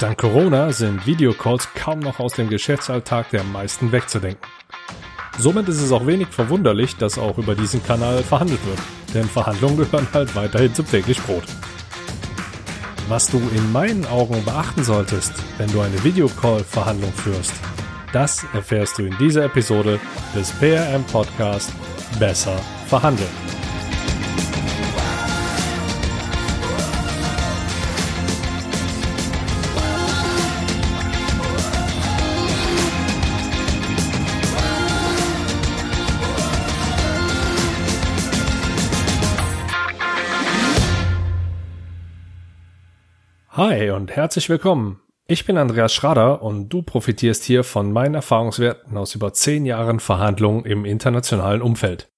Dank Corona sind Videocalls kaum noch aus dem Geschäftsalltag der meisten wegzudenken. Somit ist es auch wenig verwunderlich, dass auch über diesen Kanal verhandelt wird, denn Verhandlungen gehören halt weiterhin zum täglich Brot. Was du in meinen Augen beachten solltest, wenn du eine Videocall-Verhandlung führst, das erfährst du in dieser Episode des PRM Podcast Besser verhandeln. Hi und herzlich willkommen. Ich bin Andreas Schrader und du profitierst hier von meinen Erfahrungswerten aus über zehn Jahren Verhandlungen im internationalen Umfeld.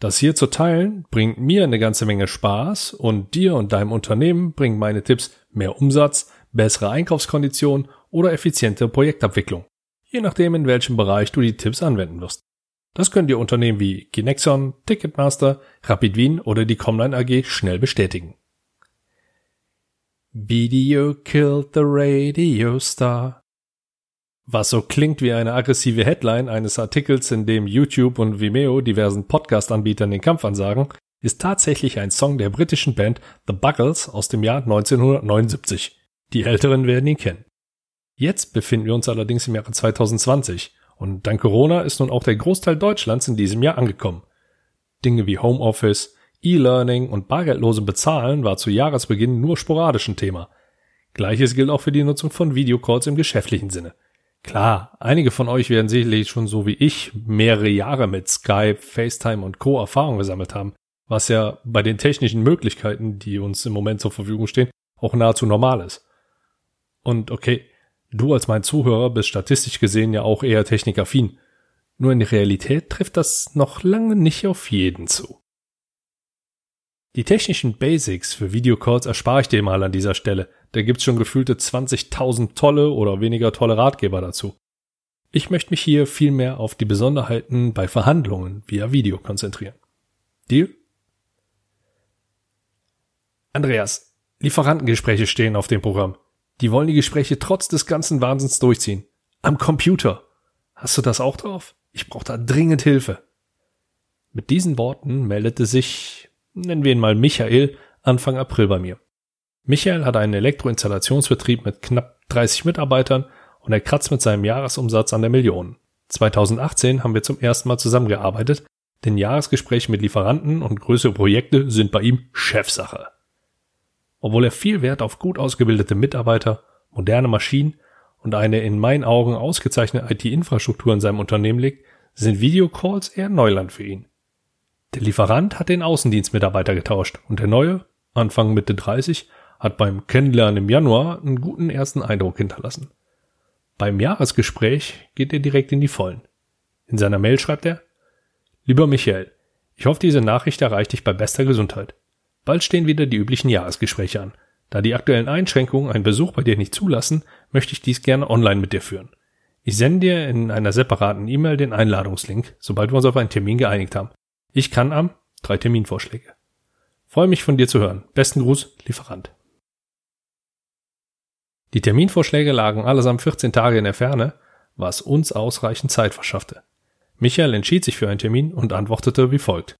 Das hier zu teilen bringt mir eine ganze Menge Spaß und dir und deinem Unternehmen bringen meine Tipps mehr Umsatz, bessere Einkaufskonditionen oder effiziente Projektabwicklung. Je nachdem, in welchem Bereich du die Tipps anwenden wirst. Das können dir Unternehmen wie Ginexon, Ticketmaster, Rapidwien oder die Comline AG schnell bestätigen. Video killed the radio star. Was so klingt wie eine aggressive Headline eines Artikels, in dem YouTube und Vimeo diversen Podcast-Anbietern den Kampf ansagen, ist tatsächlich ein Song der britischen Band The Buggles aus dem Jahr 1979. Die Älteren werden ihn kennen. Jetzt befinden wir uns allerdings im Jahre 2020 und dank Corona ist nun auch der Großteil Deutschlands in diesem Jahr angekommen. Dinge wie Homeoffice, E-Learning und bargeldlose Bezahlen war zu Jahresbeginn nur sporadisch ein Thema. Gleiches gilt auch für die Nutzung von Videocalls im geschäftlichen Sinne. Klar, einige von euch werden sicherlich schon so wie ich mehrere Jahre mit Skype, FaceTime und Co. Erfahrung gesammelt haben, was ja bei den technischen Möglichkeiten, die uns im Moment zur Verfügung stehen, auch nahezu normal ist. Und okay, du als mein Zuhörer bist statistisch gesehen ja auch eher technikaffin. Nur in der Realität trifft das noch lange nicht auf jeden zu. Die technischen Basics für Videocalls erspare ich dir mal an dieser Stelle. Da gibt's schon gefühlte 20.000 tolle oder weniger tolle Ratgeber dazu. Ich möchte mich hier vielmehr auf die Besonderheiten bei Verhandlungen via Video konzentrieren. Deal? Andreas, Lieferantengespräche stehen auf dem Programm. Die wollen die Gespräche trotz des ganzen Wahnsinns durchziehen. Am Computer. Hast du das auch drauf? Ich brauche da dringend Hilfe. Mit diesen Worten meldete sich nennen wir ihn mal Michael, Anfang April bei mir. Michael hat einen Elektroinstallationsbetrieb mit knapp 30 Mitarbeitern und er kratzt mit seinem Jahresumsatz an der Million. 2018 haben wir zum ersten Mal zusammengearbeitet, denn Jahresgespräche mit Lieferanten und größere Projekte sind bei ihm Chefsache. Obwohl er viel Wert auf gut ausgebildete Mitarbeiter, moderne Maschinen und eine in meinen Augen ausgezeichnete IT-Infrastruktur in seinem Unternehmen legt, sind Videocalls eher Neuland für ihn. Der Lieferant hat den Außendienstmitarbeiter getauscht und der neue, Anfang Mitte 30, hat beim Kennenlernen im Januar einen guten ersten Eindruck hinterlassen. Beim Jahresgespräch geht er direkt in die Vollen. In seiner Mail schreibt er, Lieber Michael, ich hoffe, diese Nachricht erreicht dich bei bester Gesundheit. Bald stehen wieder die üblichen Jahresgespräche an. Da die aktuellen Einschränkungen einen Besuch bei dir nicht zulassen, möchte ich dies gerne online mit dir führen. Ich sende dir in einer separaten E-Mail den Einladungslink, sobald wir uns auf einen Termin geeinigt haben. Ich kann am drei Terminvorschläge. Freue mich von dir zu hören. Besten Gruß, Lieferant. Die Terminvorschläge lagen allesamt 14 Tage in der Ferne, was uns ausreichend Zeit verschaffte. Michael entschied sich für einen Termin und antwortete wie folgt.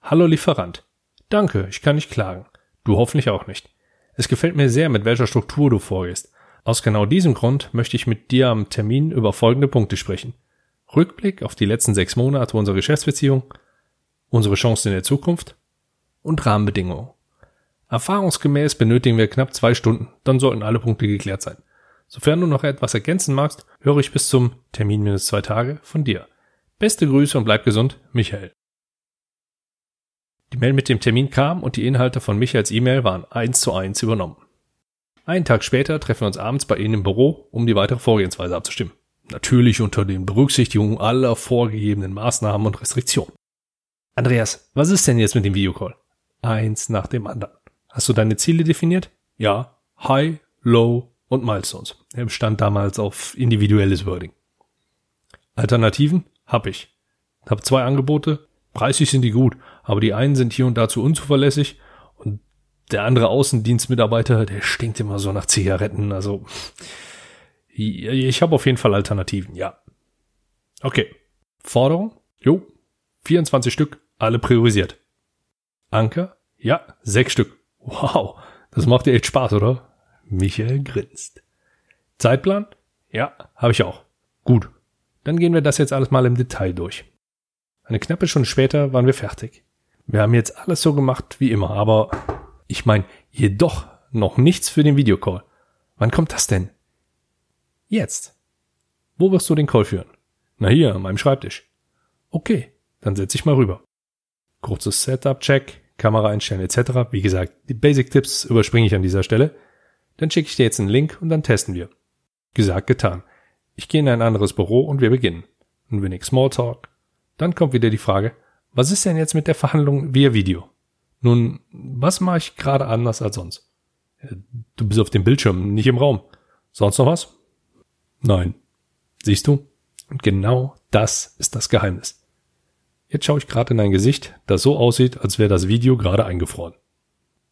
Hallo Lieferant. Danke, ich kann nicht klagen. Du hoffentlich auch nicht. Es gefällt mir sehr, mit welcher Struktur du vorgehst. Aus genau diesem Grund möchte ich mit dir am Termin über folgende Punkte sprechen. Rückblick auf die letzten sechs Monate unserer Geschäftsbeziehung, unsere Chancen in der Zukunft und Rahmenbedingungen. Erfahrungsgemäß benötigen wir knapp zwei Stunden, dann sollten alle Punkte geklärt sein. Sofern du noch etwas ergänzen magst, höre ich bis zum Termin minus zwei Tage von dir. Beste Grüße und bleib gesund, Michael. Die Mail mit dem Termin kam und die Inhalte von Michaels E-Mail waren eins zu eins übernommen. Einen Tag später treffen wir uns abends bei Ihnen im Büro, um die weitere Vorgehensweise abzustimmen. Natürlich unter den Berücksichtigung aller vorgegebenen Maßnahmen und Restriktionen. Andreas, was ist denn jetzt mit dem Videocall? Eins nach dem anderen. Hast du deine Ziele definiert? Ja. High, Low und Milestones. Er stand damals auf individuelles Wording. Alternativen? Hab ich. Hab zwei Angebote. Preislich sind die gut, aber die einen sind hier und da zu unzuverlässig und der andere Außendienstmitarbeiter, der stinkt immer so nach Zigaretten. Also ich habe auf jeden Fall Alternativen, ja. Okay. Forderung? Jo. 24 Stück, alle priorisiert. Anker? Ja, sechs Stück. Wow, das macht dir echt Spaß, oder? Michael grinst. Zeitplan? Ja, habe ich auch. Gut. Dann gehen wir das jetzt alles mal im Detail durch. Eine knappe Stunde später waren wir fertig. Wir haben jetzt alles so gemacht wie immer, aber ich meine, jedoch noch nichts für den Videocall. Wann kommt das denn? Jetzt. Wo wirst du den Call führen? Na hier, an meinem Schreibtisch. Okay, dann setz ich mal rüber. Kurzes Setup-Check, Kamera einstellen etc. Wie gesagt, die Basic-Tipps überspringe ich an dieser Stelle. Dann schicke ich dir jetzt einen Link und dann testen wir. Gesagt, getan. Ich gehe in ein anderes Büro und wir beginnen. Ein wenig Smalltalk. Dann kommt wieder die Frage, was ist denn jetzt mit der Verhandlung via Video? Nun, was mache ich gerade anders als sonst? Du bist auf dem Bildschirm, nicht im Raum. Sonst noch was? Nein. Siehst du? Und genau das ist das Geheimnis. Jetzt schaue ich gerade in dein Gesicht, das so aussieht, als wäre das Video gerade eingefroren.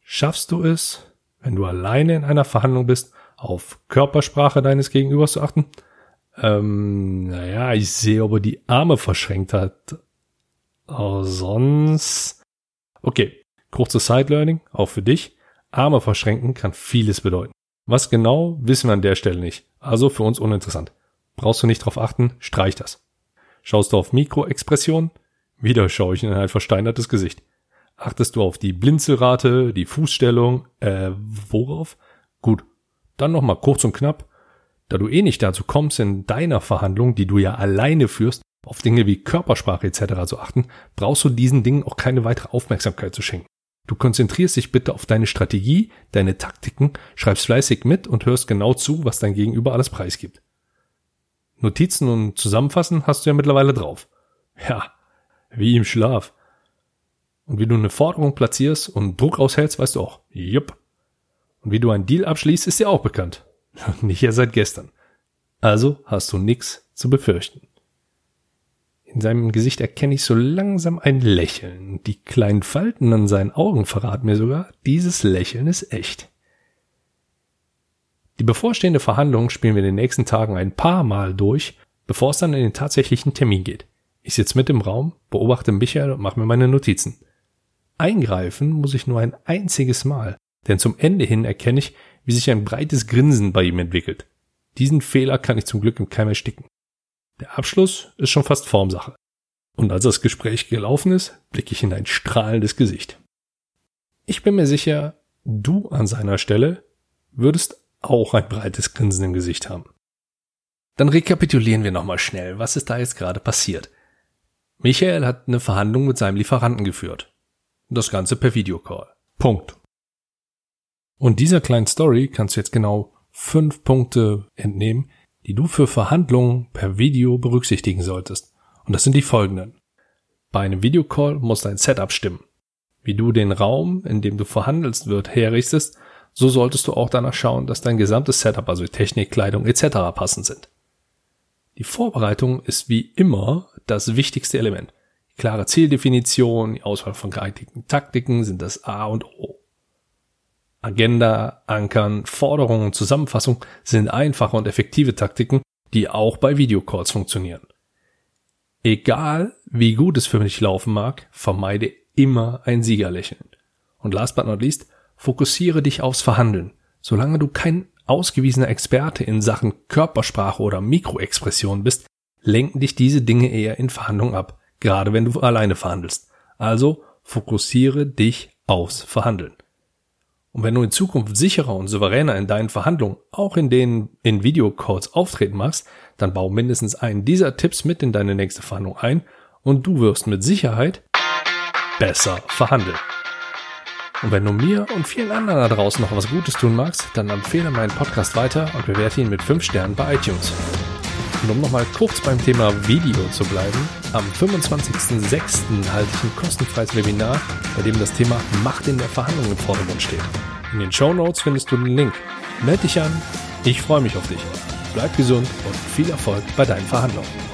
Schaffst du es, wenn du alleine in einer Verhandlung bist, auf Körpersprache deines Gegenübers zu achten? Ähm, naja, ich sehe, ob er die Arme verschränkt hat. Oh, sonst. Okay, kurzes Side-Learning, auch für dich. Arme verschränken kann vieles bedeuten. Was genau, wissen wir an der Stelle nicht. Also für uns uninteressant. Brauchst du nicht drauf achten, streich das. Schaust du auf Mikroexpression? Wieder schaue ich in ein versteinertes Gesicht. Achtest du auf die Blinzelrate, die Fußstellung, äh, worauf? Gut. Dann nochmal kurz und knapp. Da du eh nicht dazu kommst, in deiner Verhandlung, die du ja alleine führst, auf Dinge wie Körpersprache etc. zu achten, brauchst du diesen Dingen auch keine weitere Aufmerksamkeit zu schenken. Du konzentrierst dich bitte auf deine Strategie, deine Taktiken, schreibst fleißig mit und hörst genau zu, was dein Gegenüber alles preisgibt. Notizen und Zusammenfassen hast du ja mittlerweile drauf. Ja, wie im Schlaf. Und wie du eine Forderung platzierst und Druck aushältst, weißt du auch. Jupp. Und wie du einen Deal abschließt, ist dir auch bekannt. Nicht erst seit gestern. Also hast du nichts zu befürchten. In seinem Gesicht erkenne ich so langsam ein Lächeln. Die kleinen Falten an seinen Augen verraten mir sogar, dieses Lächeln ist echt. Die bevorstehende Verhandlung spielen wir in den nächsten Tagen ein paar Mal durch, bevor es dann in den tatsächlichen Termin geht. Ich sitze mit im Raum, beobachte Michael und mache mir meine Notizen. Eingreifen muss ich nur ein einziges Mal, denn zum Ende hin erkenne ich, wie sich ein breites Grinsen bei ihm entwickelt. Diesen Fehler kann ich zum Glück im Keim ersticken. Der Abschluss ist schon fast Formsache. Und als das Gespräch gelaufen ist, blicke ich in ein strahlendes Gesicht. Ich bin mir sicher, du an seiner Stelle würdest auch ein breites Grinsen im Gesicht haben. Dann rekapitulieren wir nochmal schnell, was ist da jetzt gerade passiert. Michael hat eine Verhandlung mit seinem Lieferanten geführt. Das Ganze per Videocall. Punkt. Und dieser kleinen Story kannst du jetzt genau fünf Punkte entnehmen, die du für Verhandlungen per Video berücksichtigen solltest. Und das sind die folgenden. Bei einem Videocall muss dein Setup stimmen. Wie du den Raum, in dem du verhandelst wird, herrichtest, so solltest du auch danach schauen, dass dein gesamtes Setup, also Technik, Kleidung etc. passend sind. Die Vorbereitung ist wie immer das wichtigste Element. Klare Zieldefinition, die Auswahl von geeigneten Taktiken sind das A und O. Agenda, Ankern, Forderungen, Zusammenfassung sind einfache und effektive Taktiken, die auch bei Videocalls funktionieren. Egal wie gut es für mich laufen mag, vermeide immer ein Siegerlächeln. Und last but not least, fokussiere dich aufs Verhandeln. Solange du kein ausgewiesener Experte in Sachen Körpersprache oder Mikroexpression bist, lenken dich diese Dinge eher in Verhandlungen ab, gerade wenn du alleine verhandelst. Also fokussiere dich aufs Verhandeln. Und wenn du in Zukunft sicherer und souveräner in deinen Verhandlungen, auch in denen in Videocalls auftreten machst, dann bau mindestens einen dieser Tipps mit in deine nächste Verhandlung ein und du wirst mit Sicherheit besser verhandeln. Und wenn du mir und vielen anderen da draußen noch was Gutes tun magst, dann empfehle meinen Podcast weiter und bewerte ihn mit 5 Sternen bei iTunes. Und um nochmal kurz beim Thema Video zu bleiben, am 25.06. halte ich ein kostenfreies Webinar, bei dem das Thema Macht in der Verhandlung im Vordergrund steht. In den Show Notes findest du den Link. Meld dich an, ich freue mich auf dich. Bleib gesund und viel Erfolg bei deinen Verhandlungen.